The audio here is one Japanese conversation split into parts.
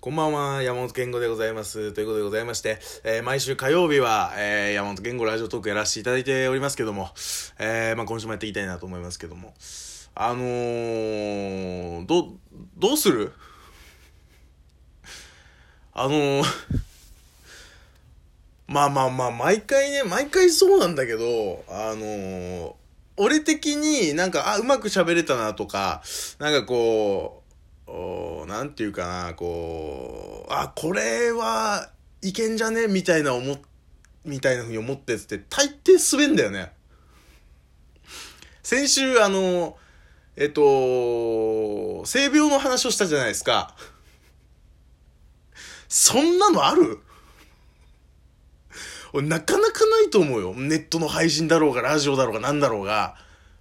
こんばんは、山本健吾でございます。ということでございまして、えー毎週火曜日は、えー山本健吾ラジオトークやらせていただいておりますけども、えーまあ今週もやっていきたいなと思いますけども、あのー、ど、どうする？あの、まあまあまあ、毎回ね、毎回そうなんだけど、あの俺的になんか、あ、うまく喋れたなとか、なんかこう、おなんていうかな、こう、あ、これはいけんじゃねみたいな思、みたいな風に思ってって、大抵滑んだよね。先週、あの、えっと、性病の話をしたじゃないですか。そんなのある？俺なかなかないと思うよ。ネットの配信だろうが、ラジオだろうが、なんだろうが。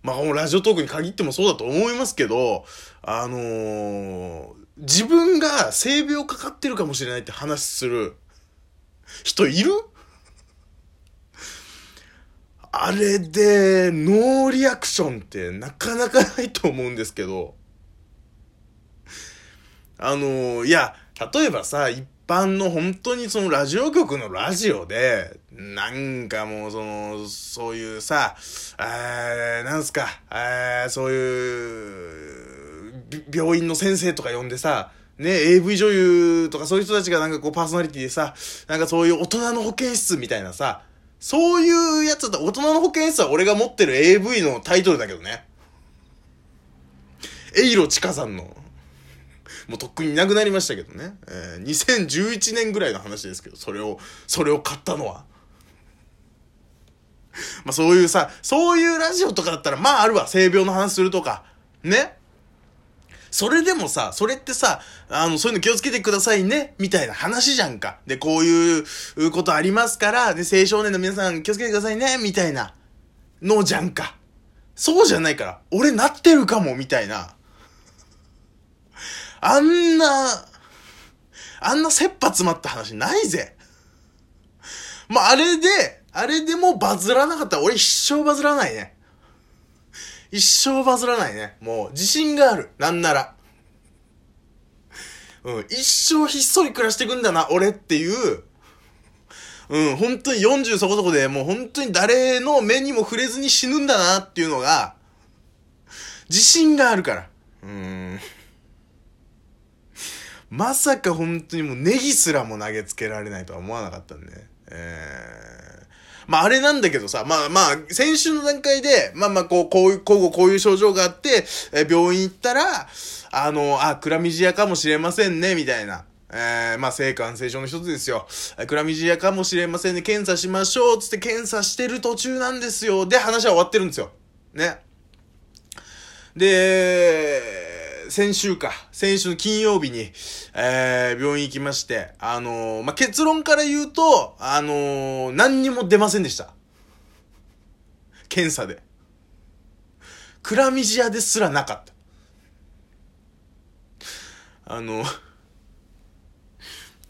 まあ、ラジオトークに限ってもそうだと思いますけど、あのー自分が性病かかってるかもしれないって話する人いる？あれで、ノーリアクションってなかなかないと思うんですけど、あのーいや、例えばさ、一般の本当にそのラジオ局のラジオで、なんかもうその、そういうさ、えー、なんすか、えー、そういう、病院の先生とか呼んでさ、ね、AV 女優とかそういう人たちがなんかこうパーソナリティでさ、なんかそういう大人の保健室みたいなさ、そういうやつだ、大人の保健室は俺が持ってる AV のタイトルだけどね。エイロチカさんの、もうとっくにいなくなりましたけどね。えー2011年ぐらいの話ですけど、それを、それを買ったのは。まあそういうさ、そういうラジオとかだったら、まああるわ、性病の話するとか。ねそれでもさ、それってさ、あの、そういうの気をつけてくださいね、みたいな話じゃんか。で、こういうことありますから、で、青少年の皆さん気をつけてくださいね、みたいなのじゃんか。そうじゃないから、俺なってるかも、みたいな。あんな、あんな切羽詰まった話ないぜ。まあ、あれで、あれでもバズらなかったら俺一生バズらないね。一生バズらないね。もう、自信がある。なんなら。うん、一生ひっそり暮らしていくんだな、俺っていう、うん、本当に40そこそこで、もう本当に誰の目にも触れずに死ぬんだなっていうのが、自信があるから。うーん。まさか本当にもうネギすらも投げつけられないとは思わなかったんで。えー、まああれなんだけどさ、まあまあ、先週の段階で、まあまあこう、こういう、こうこういう症状があって、え病院行ったら、あの、あ、クラミジアかもしれませんね、みたいな。えー、まあ、性感染症の一つですよ。クラミジアかもしれませんね、検査しましょう、つって検査してる途中なんですよ。で、話は終わってるんですよ。ね。で、先週か、先週の金曜日に、えー、病院行きまして、あのーまあ、結論から言うと、あの何にも出ませんでした。検査で。クラミジアですらなかった。あの、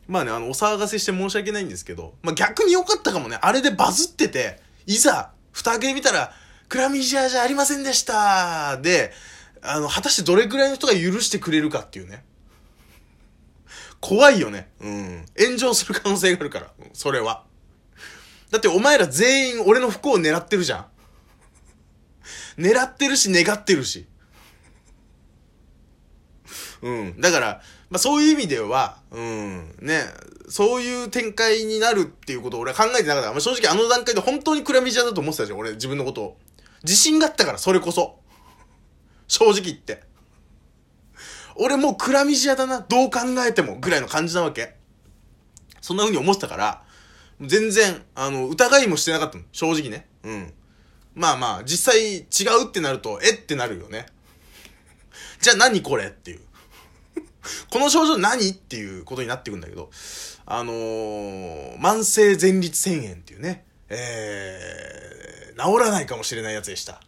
まあね、あの、お騒がせして申し訳ないんですけど、まあ、逆に良かったかもね。あれでバズってて、いざ、蓋開けてみたら、クラミジアじゃありませんでしたで、あの、果たしてどれくらいの人が許してくれるかっていうね。怖いよね。うん。炎上する可能性があるから、それは。だってお前ら全員俺の不幸を狙ってるじゃん。狙ってるし、願ってるし。うん。だから、まあそういう意味では、うん、ね、そういう展開になるっていうことを俺は考えてなかった。まあ、正直あの段階で本当にクラミジアだと思ってたじゃん、俺自分のことを。自信があったから、それこそ。正直言って。俺もうクラミジアだな、どう考えても、ぐらいの感じなわけ。そんな風に思ってたから、全然、あの、疑いもしてなかったの。正直ね。うん。まあまあ、実際違うってなると、えってなるよね。じゃあ何これっていう。この症状何っていうことになってくんだけど、あのー、慢性前立腺炎っていうね、えー、治らないかもしれないやつでした。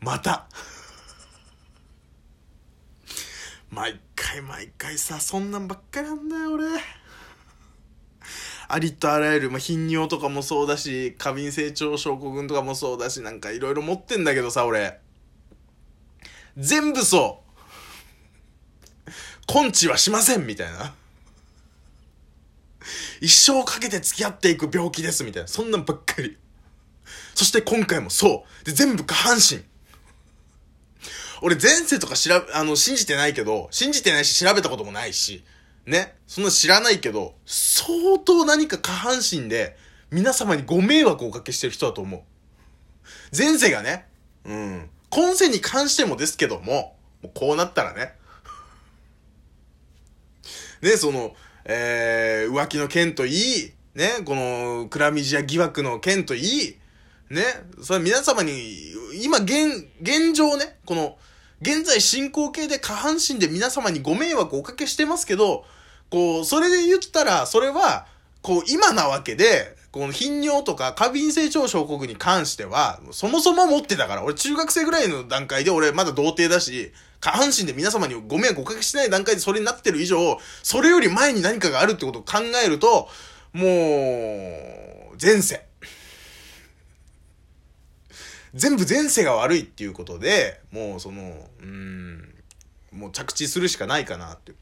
また。毎回毎回さ、そんなんばっかりなんだよ、俺。ありとあらゆる、まあ、頻尿とかもそうだし、過敏性腸症候群とかもそうだし、なんかいろいろ持ってんだけどさ、俺。全部そう。根治はしませんみたいな。一生かけて付き合っていく病気ですみたいな。そんなんばっかり。そして今回もそう。で、全部下半身。俺前世とか調べ、あの、信じてないけど、信じてないし調べたこともないし、ね。そんな知らないけど、相当何か下半身で皆様にご迷惑をおかけしてる人だと思う。前世がね、うん。今世に関してもですけども、もうこうなったらね。ね、その、えー、浮気の件といい、ね、この、クラミジア疑惑の件といい、ね、それ皆様に、今現、現状ね、この、現在進行形で下半身で皆様にご迷惑をおかけしてますけど、こう、それで言ったら、それは、こう、今なわけで、この頻尿とか過敏性腸症候群に関しては、そもそも持ってたから、俺中学生ぐらいの段階で俺まだ童貞だし、下半身で皆様にご迷惑おかけしない段階でそれになってる以上、それより前に何かがあるってことを考えると、もう、前世。全部前世が悪いっていうことで、もうその、うん、もう着地するしかないかなって。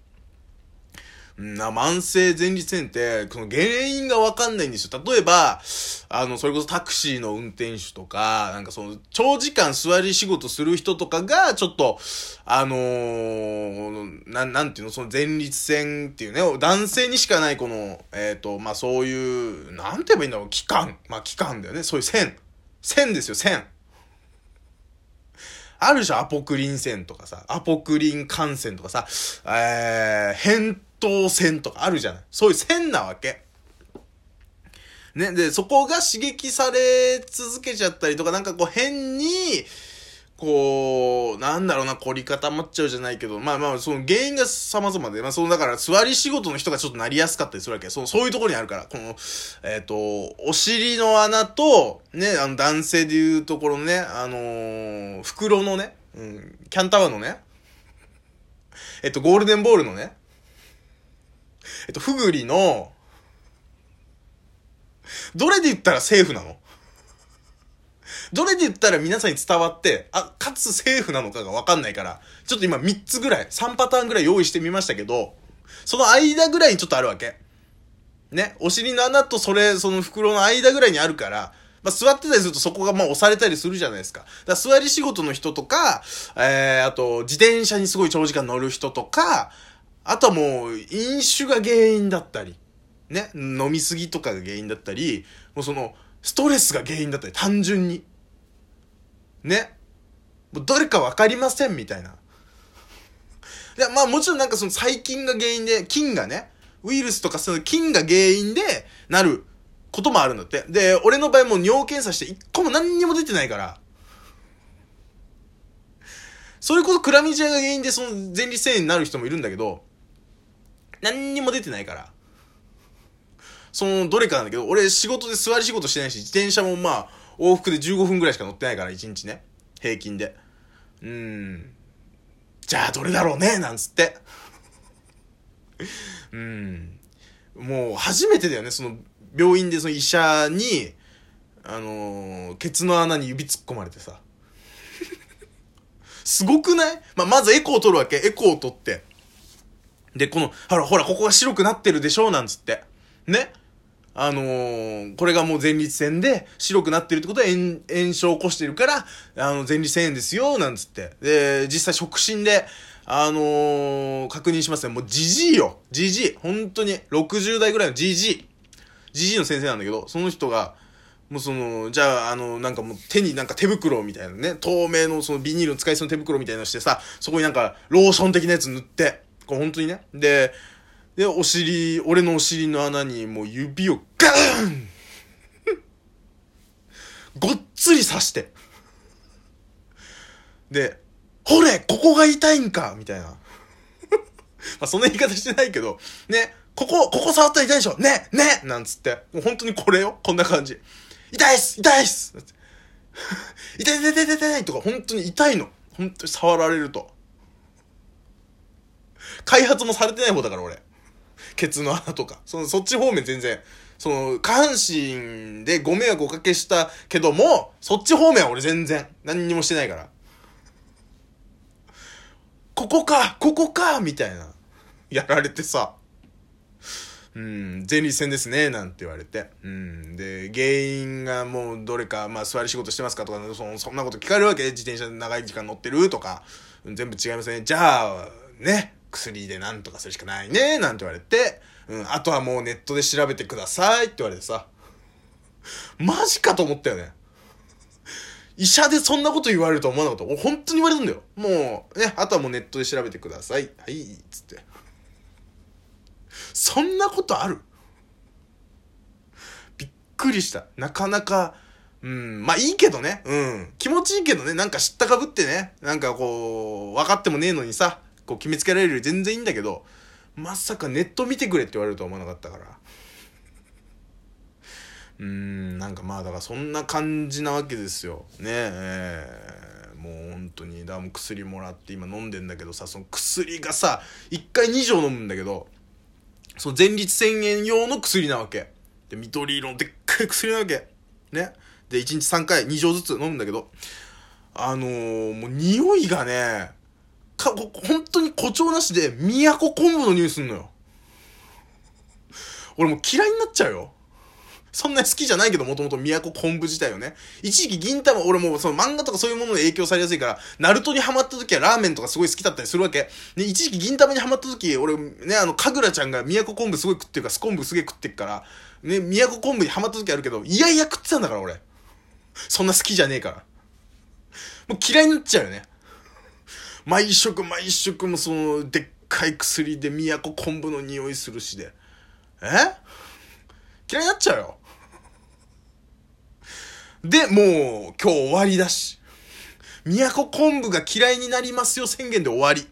な、慢性前立腺って、その原因がわかんないんですよ。例えば、あの、それこそタクシーの運転手とか、なんかその、長時間座り仕事する人とかが、ちょっと、あのー、ななんていうの、その前立腺っていうね、男性にしかないこの、えっ、ー、と、まあ、そういう、なんて言えばいいんだろう、器官。まあ、器官だよね。そういう線。線ですよ、線。あるじゃん、アポクリン線とかさ、アポクリン感染とかさ、えー、扁桃腺とかあるじゃない？そういう線なわけ。ね、で、そこが刺激され続けちゃったりとか、なんかこう変に、こう、なんだろうな、凝り固まっちゃうじゃないけど、まあまあ、その原因が様々で、まあその、だから座り仕事の人がちょっとなりやすかったりするわけ。そそういうところにあるから、この、えっ、ー、と、お尻の穴と、ね、あの男性でいうところのね、あのー、袋のね、うん、キャンタワーのね、えっと、ゴールデンボールのね、えっと、ふぐりの、どれで言ったらセーフなの？どれで言ったら皆さんに伝わって、あ、かつセーフなのかがわかんないから、ちょっと今3つぐらい、3パターンぐらい用意してみましたけど、その間ぐらいにちょっとあるわけ。ね。お尻の穴とそれ、その袋の間ぐらいにあるから、まあ、座ってたりするとそこがまあ押されたりするじゃないですか。だ座り仕事の人とか、えー、あと、自転車にすごい長時間乗る人とか、あとはもう、飲酒が原因だったり、ね。飲みすぎとかが原因だったり、もうその、ストレスが原因だったり、単純に。ね。もうどれかわかりませんみたいな。いや、まあもちろんなんかその細菌が原因で、菌がね、ウイルスとかその菌が原因でなることもあるんだって。で、俺の場合もう尿検査して一個も何にも出てないから。そういうことクラミジアが原因でその前立腺炎になる人もいるんだけど、何にも出てないから。そのどれかなんだけど、俺仕事で座り仕事してないし、自転車もまあ、往復で15分ぐらいしか乗ってないから、1日ね。平均で。うん。じゃあどれだろうね？なんつって。うん。もう初めてだよね、その病院でその医者に、あのー、ケツの穴に指突っ込まれてさ。すごくない？まあ、まずエコーを取るわけ。エコーを取って。で、この、ほら、ほら、ここが白くなってるでしょ？うなんつって。ね？あのー、これがもう前立腺で白くなってるってことは炎炎症を起こしてるから、あの、前立腺炎ですよ、なんつって。で、実際触診で、あのー、確認しますね。もうじじいよ。じじい。本当に、60代ぐらいのじじい。じじいの先生なんだけど、その人が、もうその、じゃあ、あの、なんかもう手になんか手袋みたいなね、透明のそのビニールの使いそうな手袋みたいなのしてさ、そこになんかローション的なやつ塗って、こう本当にね。で、で、お尻、俺のお尻の穴にもう指をガーンごっつり刺して。で、ほれここが痛いんかみたいな。まあ、そんな言い方してないけど、ね、ここ、ここ触ったら痛いでしょねねなんつって。もう本当にこれよこんな感じ。痛いっす痛いっす痛い痛い痛い痛い痛いとか本当に痛いの。本当に触られると。開発もされてない方だから俺。ケツの穴とか。その、そっち方面全然、その、下半身でご迷惑おかけしたけども、そっち方面は俺全然、何にもしてないから。ここかここかみたいな。やられてさ、うん、前立腺ですね、なんて言われて。うん。で、原因がもうどれか、まあ座り仕事してますかとか、そのそんなこと聞かれるわけ？自転車で長い時間乗ってる？とか、全部違いますね。じゃあ、ね、薬でなんとかするしかないね、なんて言われて、うん、あとはもうネットで調べてくださいって言われてさ、マジかと思ったよね。医者でそんなこと言われると思わなかった。俺本当に言われるんだよ。もう、ね、あとはもうネットで調べてください。はい、つって。そんなことある？びっくりした。なかなか、うん、まあいいけどね。うん。気持ちいいけどね。なんか知ったかぶってね。なんかこう、分かってもねえのにさ、こう決めつけられるより全然いいんだけど、まさかネット見てくれって言われるとは思わなかったから。うーん、なんかまあだからそんな感じなわけですよ。ねえー、もう本当に、だも薬もらって今飲んでんだけどさ、その薬がさ、1回2錠飲むんだけど、その前立腺炎用の薬なわけ。で、緑色のでっかい薬なわけ。ね。で、1日3回2錠ずつ飲むんだけど、あのー、もう匂いがね、か、本当に誇張なしで、宮古昆布の匂いすんのよ。俺もう嫌いになっちゃうよ。そんなに好きじゃないけど、もともと宮古昆布自体をね。一時期銀玉、俺もその漫画とかそういうもので影響されやすいから、ナルトにハマった時はラーメンとかすごい好きだったりするわけ。で、一時期銀玉にハマった時、俺ね、あの、かぐらちゃんが宮古昆布すごい食ってるから、ス昆布すげえ食ってるから、ね、宮古昆布にハマった時あるけど、いやいや食ってたんだから、俺。そんな好きじゃねえから。もう嫌いになっちゃうよね。毎食毎食もその、でっかい薬で都昆布の匂いするしで。え？嫌いになっちゃうよ。で、もう、今日終わりだし。都昆布が嫌いになりますよ宣言で終わり。